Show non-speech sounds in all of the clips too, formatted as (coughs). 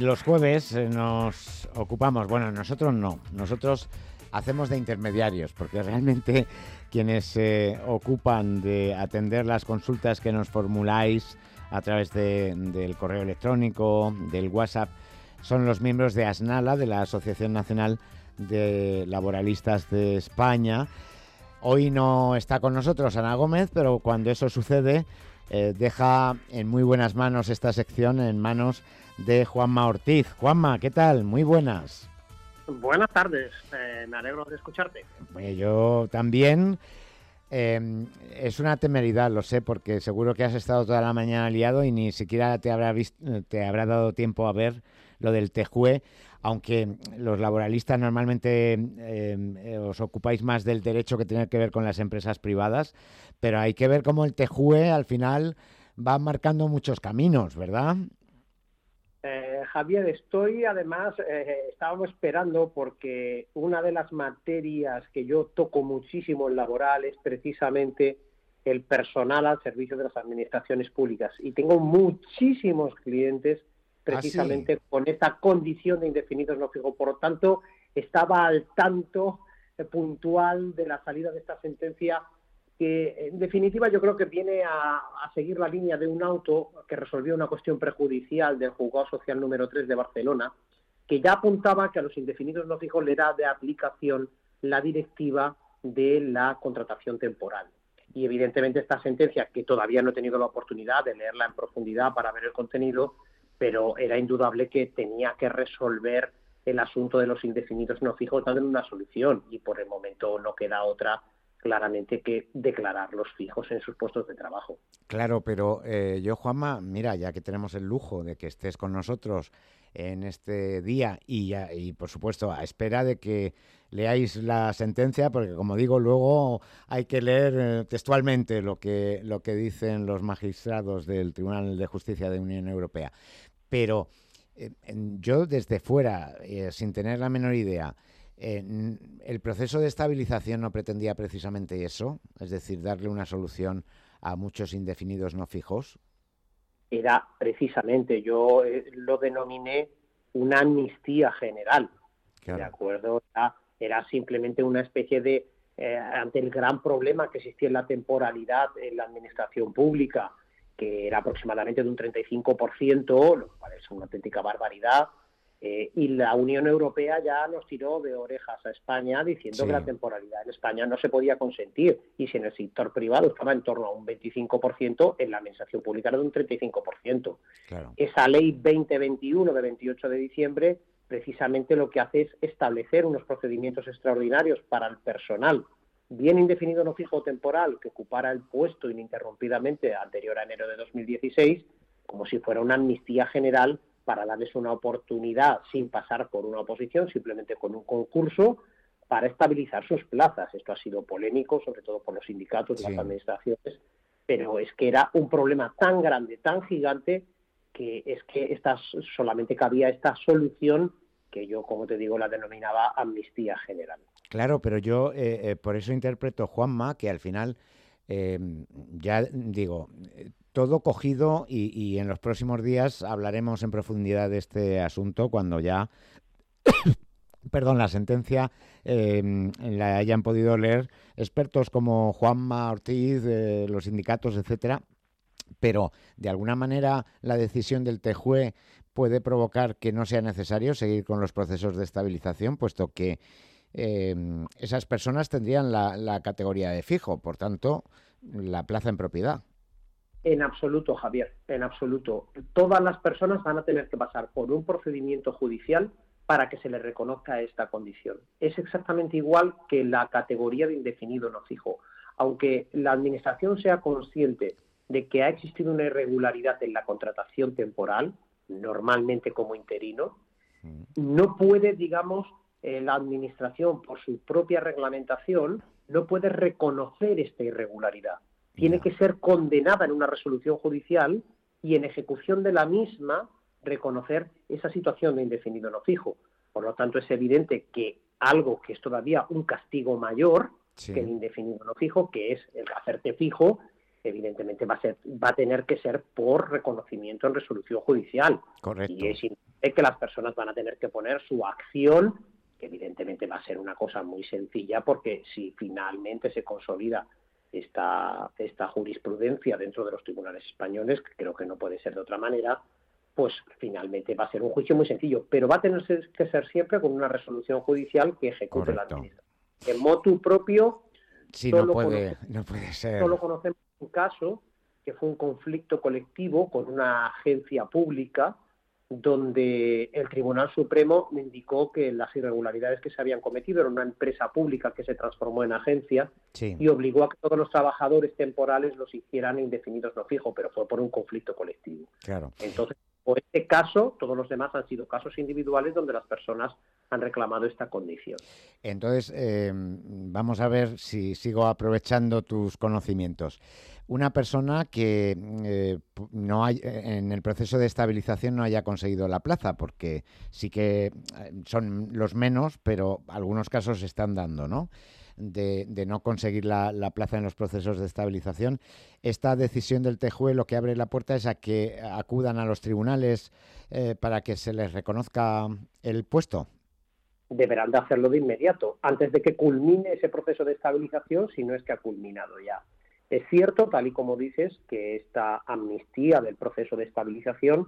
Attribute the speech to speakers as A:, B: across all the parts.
A: Los jueves eh, nos ocupamos, bueno, nosotros no, nosotros hacemos de intermediarios, porque (laughs) realmente quienes se ocupan de atender las consultas que nos formuláis a través del correo electrónico, del WhatsApp, son los miembros de ASNALA, de la Asociación Nacional de Laboralistas de España. Hoy no está con nosotros Ana Gómez, pero cuando eso sucede, eh, deja en muy buenas manos esta sección, en manos de Juanma Ortiz. Juanma, ¿qué tal? Muy buenas.
B: Buenas tardes, eh, me alegro de escucharte.
A: yo también. Em, es una temeridad, lo sé, porque seguro que has estado toda la mañana liado y ni siquiera te habrá, te habrá dado tiempo a ver lo del TEJUE, aunque los laboralistas normalmente em, eh, os ocupáis más del derecho que tiene que ver con las empresas privadas, pero hay que ver cómo el TEJUE al final va marcando muchos caminos, ¿verdad?
B: Eh, Javier, estoy además, eh, estábamos esperando porque una de las materias que yo toco muchísimo en laboral es precisamente el personal al servicio de las administraciones públicas. Y tengo muchísimos clientes precisamente ah, con esta condición de indefinidos no fijo. Por lo tanto, estaba al tanto eh, puntual de la salida de esta sentencia que en definitiva yo creo que viene a, seguir la línea de un auto que resolvió una cuestión prejudicial del juzgado social número 3 de Barcelona, que ya apuntaba que a los indefinidos no fijos le da de aplicación la directiva de la contratación temporal. Y evidentemente esta sentencia, que todavía no he tenido la oportunidad de leerla en profundidad para ver el contenido, pero era indudable que tenía que resolver el asunto de los indefinidos no fijos dando una solución y por el momento no queda otra claramente que declararlos fijos en sus puestos de trabajo.
A: Claro, pero eh, yo, Juanma, mira, ya que tenemos el lujo de que estés con nosotros en este día y, y por supuesto a espera de que leáis la sentencia, porque como digo, luego hay que leer eh, textualmente lo que, lo que dicen los magistrados del Tribunal de Justicia de Unión Europea. Pero eh, yo desde fuera, sin tener la menor idea, ¿El proceso de estabilización no pretendía precisamente eso? Es decir, darle una solución a muchos indefinidos no fijos.
B: Era precisamente, yo eh, lo denominé una amnistía general. ¿De acuerdo? Era, simplemente una especie de, eh, ante el gran problema que existía en la temporalidad en la administración pública, que era aproximadamente de un 35%, lo cual es una auténtica barbaridad, eh, y la Unión Europea ya nos tiró de orejas a España diciendo que la temporalidad en España no se podía consentir y si en el sector privado estaba en torno a un 25%, en la administración pública era de un 35%. Esa ley 2021 de 28 de diciembre precisamente lo que hace es establecer unos procedimientos extraordinarios para el personal bien indefinido no fijo temporal que ocupara el puesto ininterrumpidamente anterior a enero de 2016 como si fuera una amnistía general para darles una oportunidad sin pasar por una oposición, simplemente con un concurso para estabilizar sus plazas. Esto ha sido polémico, sobre todo por los sindicatos y las administraciones, pero es que era un problema tan grande, tan gigante, que es que esta, solamente cabía esta solución que yo, como te digo, la denominaba amnistía general.
A: Claro, pero yo eh, eh, por eso interpreto, Juanma, que al final, eh, ya digo, todo cogido y, en los próximos días hablaremos en profundidad de este asunto cuando ya, (coughs) perdón, la sentencia em, la hayan podido leer expertos como Juanma Ortiz, los sindicatos, etcétera. Pero de alguna manera la decisión del TEJUE puede provocar que no sea necesario seguir con los procesos de estabilización, puesto que em, esas personas tendrían la categoría de fijo, por tanto, la plaza en propiedad.
B: En absoluto, Javier, en absoluto. Todas las personas van a tener que pasar por un procedimiento judicial para que se les reconozca esta condición. Es exactamente igual que la categoría de indefinido no fijo. Aunque la Administración sea consciente de que ha existido una irregularidad en la contratación temporal, normalmente como interino, mm. no puede, digamos, eh, la Administración, por su propia reglamentación, no puede reconocer esta irregularidad tiene que ser condenada en una resolución judicial y en ejecución de la misma reconocer esa situación de indefinido no fijo. Por lo tanto, es evidente que algo que es todavía un castigo mayor que el indefinido no fijo, que es el hacerte fijo, evidentemente va a, ser, va a tener que ser por reconocimiento en resolución judicial.
A: Correcto.
B: Y es es que las personas van a tener que poner su acción, que evidentemente va a ser una cosa muy sencilla, porque si finalmente se consolida esta, esta jurisprudencia dentro de los tribunales españoles, que creo que no puede ser de otra manera, pues finalmente va a ser un juicio muy sencillo, pero va a tener que ser siempre con una resolución judicial que ejecute la administración. En motu propio,
A: sí, no, puede, no puede ser.
B: Solo conocemos un caso que fue un conflicto colectivo con una agencia pública donde el Tribunal Supremo me indicó que las irregularidades que se habían cometido era una empresa pública que se transformó en agencia y obligó a que todos los trabajadores temporales los hicieran indefinidos no fijos, pero fue por un conflicto colectivo.
A: Claro.
B: Entonces, por este caso, todos los demás han sido casos individuales donde las personas han reclamado esta condición.
A: Entonces, eh, vamos a ver si sigo aprovechando tus conocimientos. Una persona que eh, no hay, en el proceso de estabilización no haya conseguido la plaza, porque sí que eh, son los menos, pero algunos casos se están dando, ¿no? De, no conseguir la, plaza en los procesos de estabilización. Esta decisión del TJUE lo que abre la puerta es a que acudan a los tribunales para que se les reconozca el puesto
B: deberán de hacerlo de inmediato, antes de que culmine ese proceso de estabilización, si no es que ha culminado ya. Es cierto, tal y como dices, que esta amnistía del proceso de estabilización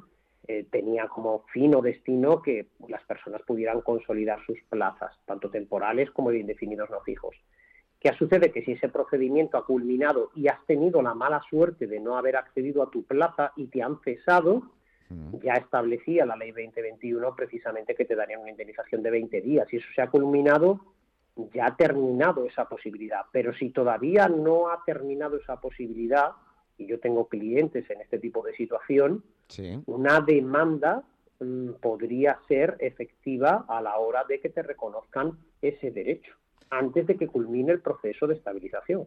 B: eh, tenía como fin o destino que las personas pudieran consolidar sus plazas, tanto temporales como de indefinidos no fijos. ¿Qué sucede? Que si ese procedimiento ha culminado y has tenido la mala suerte de no haber accedido a tu plaza y te han cesado, ya establecía la ley 2021 precisamente que te darían una indemnización de 20 días y eso se ha culminado, ya ha terminado esa posibilidad. Pero si todavía no ha terminado esa posibilidad, y yo tengo clientes en este tipo de situación, una demanda mm, podría ser efectiva a la hora de que te reconozcan ese derecho antes de que culmine el proceso de estabilización.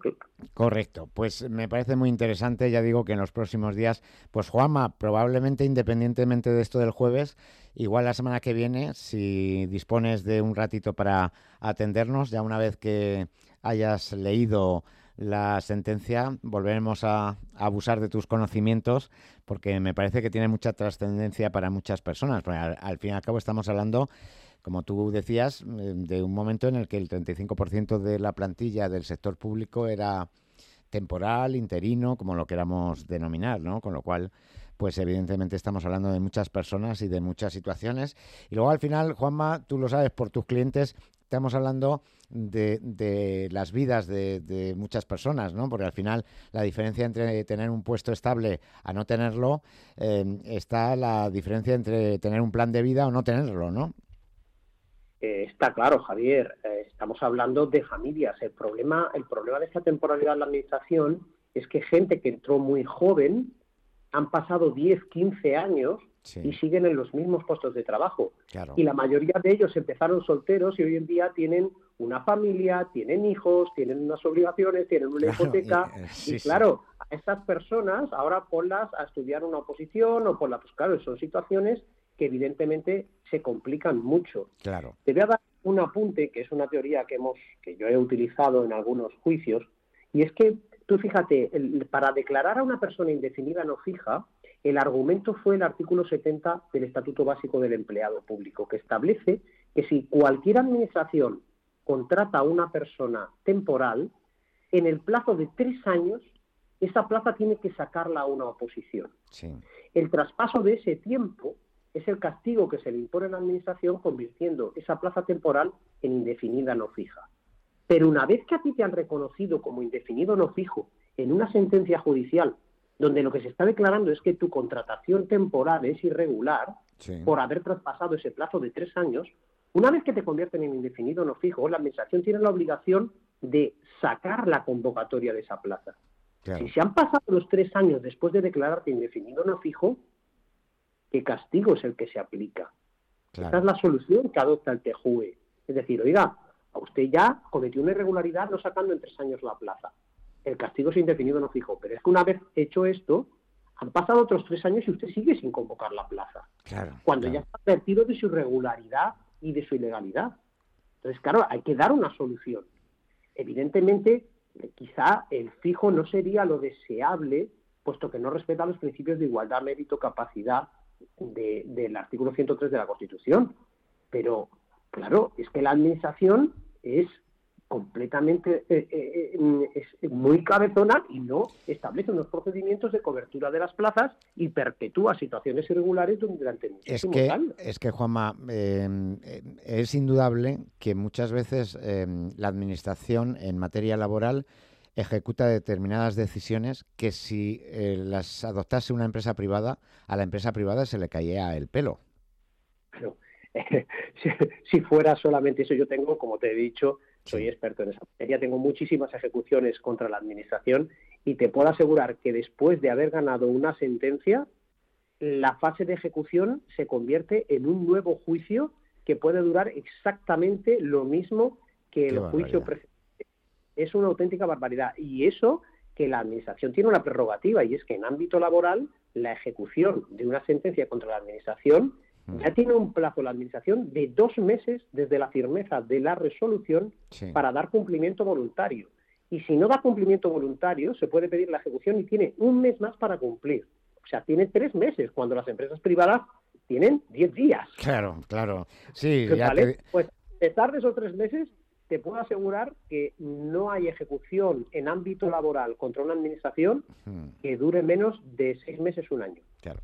A: Correcto, pues me parece muy interesante, ya digo que en los próximos días, pues Juanma, probablemente independientemente de esto del jueves, igual la semana que viene, si dispones de un ratito para atendernos, ya una vez que hayas leído la sentencia, volveremos a, abusar de tus conocimientos porque me parece que tiene mucha trascendencia para muchas personas. al fin y al cabo estamos hablando como tú decías, eh, de un momento en el que el 35% de la plantilla del sector público era temporal, interino, como lo queramos denominar, ¿no? Con lo cual, pues evidentemente estamos hablando de muchas personas y de muchas situaciones. Y luego al final, Juanma, tú lo sabes por tus clientes, estamos hablando de, las vidas de, muchas personas, ¿no? Porque al final la diferencia entre tener un puesto estable a no tenerlo, eh, está la diferencia entre tener un plan de vida o no tenerlo, ¿no?
B: está claro, Javier, eh, estamos hablando de familias. El problema, el problema de esta temporalidad en la administración es que gente que entró muy joven han pasado 10, 15 años y siguen en los mismos puestos de trabajo. Y la mayoría de ellos empezaron solteros y hoy en día tienen una familia, tienen hijos, tienen unas obligaciones, tienen una hipoteca. Y, eh, claro, a estas personas ahora ponlas a estudiar una oposición o ponlas, pues claro, son situaciones que evidentemente se complican mucho.
A: Claro.
B: Te voy a dar un apunte, que es una teoría que, hemos, que yo he utilizado en algunos juicios, y es que tú fíjate, para declarar a una persona indefinida no fija, el argumento fue el artículo 70 del Estatuto Básico del Empleado Público, que establece que si cualquier administración contrata a una persona temporal, en el plazo de tres años, esa plaza tiene que sacarla a una oposición. El traspaso de ese tiempo es el castigo que se le impone a la Administración convirtiendo esa plaza temporal en indefinida no fija. Pero una vez que a ti te han reconocido como indefinido no fijo en una sentencia judicial donde lo que se está declarando es que tu contratación temporal es irregular por haber traspasado ese plazo de tres años, una vez que te convierten en indefinido no fijo, la Administración tiene la obligación de sacar la convocatoria de esa plaza. Si se han pasado los tres años después de declararte indefinido no fijo, qué castigo es el que se aplica. Esta es la solución que adopta el TJUE. Es decir, oiga, a usted ya cometió una irregularidad no sacando en tres años la plaza. El castigo es indefinido, no fijo. Pero es que una vez hecho esto, han pasado otros tres años y usted sigue sin convocar la plaza. cuando ya está advertido de su irregularidad y de su ilegalidad. Entonces, claro, hay que dar una solución. Evidentemente, quizá el fijo no sería lo deseable, puesto que no respeta los principios de igualdad, mérito, capacidad del artículo 103 de la Constitución. Pero, claro, es que la Administración es completamente eh, eh, eh, es muy cabezona y no establece unos procedimientos de cobertura de las plazas y perpetúa situaciones irregulares durante
A: es que, años. Es que, Juanma, es indudable que muchas veces la Administración en materia laboral ejecuta determinadas decisiones que si las adoptase una empresa privada, a la empresa privada se le caía el pelo. (laughs)
B: Si fuera solamente eso, yo tengo, como te he dicho, soy experto en esa materia, tengo muchísimas ejecuciones contra la Administración y te puedo asegurar que después de haber ganado una sentencia, la fase de ejecución se convierte en un nuevo juicio que puede durar exactamente lo mismo que el juicio precedente. Es una auténtica barbaridad. Y eso que la Administración tiene una prerrogativa, y es que en ámbito laboral la ejecución de una sentencia contra la Administración ya tiene un plazo la Administración de dos meses desde la firmeza de la resolución para dar cumplimiento voluntario. Y si no da cumplimiento voluntario, se puede pedir la ejecución y tiene un mes más para cumplir. O sea, tiene tres meses, cuando las empresas privadas tienen diez días.
A: Claro, claro. Sí, (laughs)
B: Pues de tarde esos tres meses, te puedo asegurar que no hay ejecución en ámbito laboral contra una administración que dure menos de seis meses, un año.
A: Claro.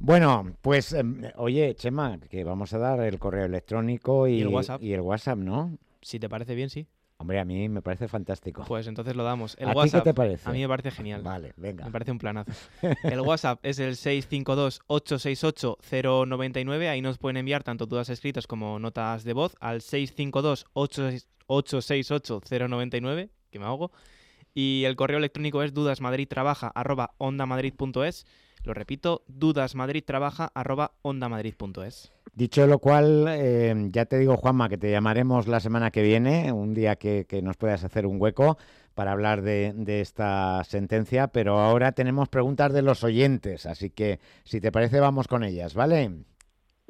A: Bueno, pues em, oye, Chema, que vamos a dar el correo electrónico y,
C: el WhatsApp.
A: Y el WhatsApp, ¿no?
C: Si te parece bien, sí.
A: Hombre, a mí me parece fantástico.
C: Pues entonces lo damos.
A: El ¿A WhatsApp, qué te parece?
C: A mí me parece genial.
A: Vale, venga.
C: Me parece un planazo. (laughs) El WhatsApp es el 652-868-099. Ahí nos pueden enviar tanto dudas escritas como notas de voz al 652-868-099, que me ahogo. Y el correo electrónico es dudasmadridtrabaja.ondamadrid.es. Lo repito, dudasmadridtrabaja.ondamadrid.es.
A: Dicho lo cual, eh, ya te digo, Juanma, que te llamaremos la semana que viene, un día que, nos puedas hacer un hueco para hablar de, de, esta sentencia, pero ahora tenemos preguntas de los oyentes, así que si te parece vamos con ellas, ¿vale?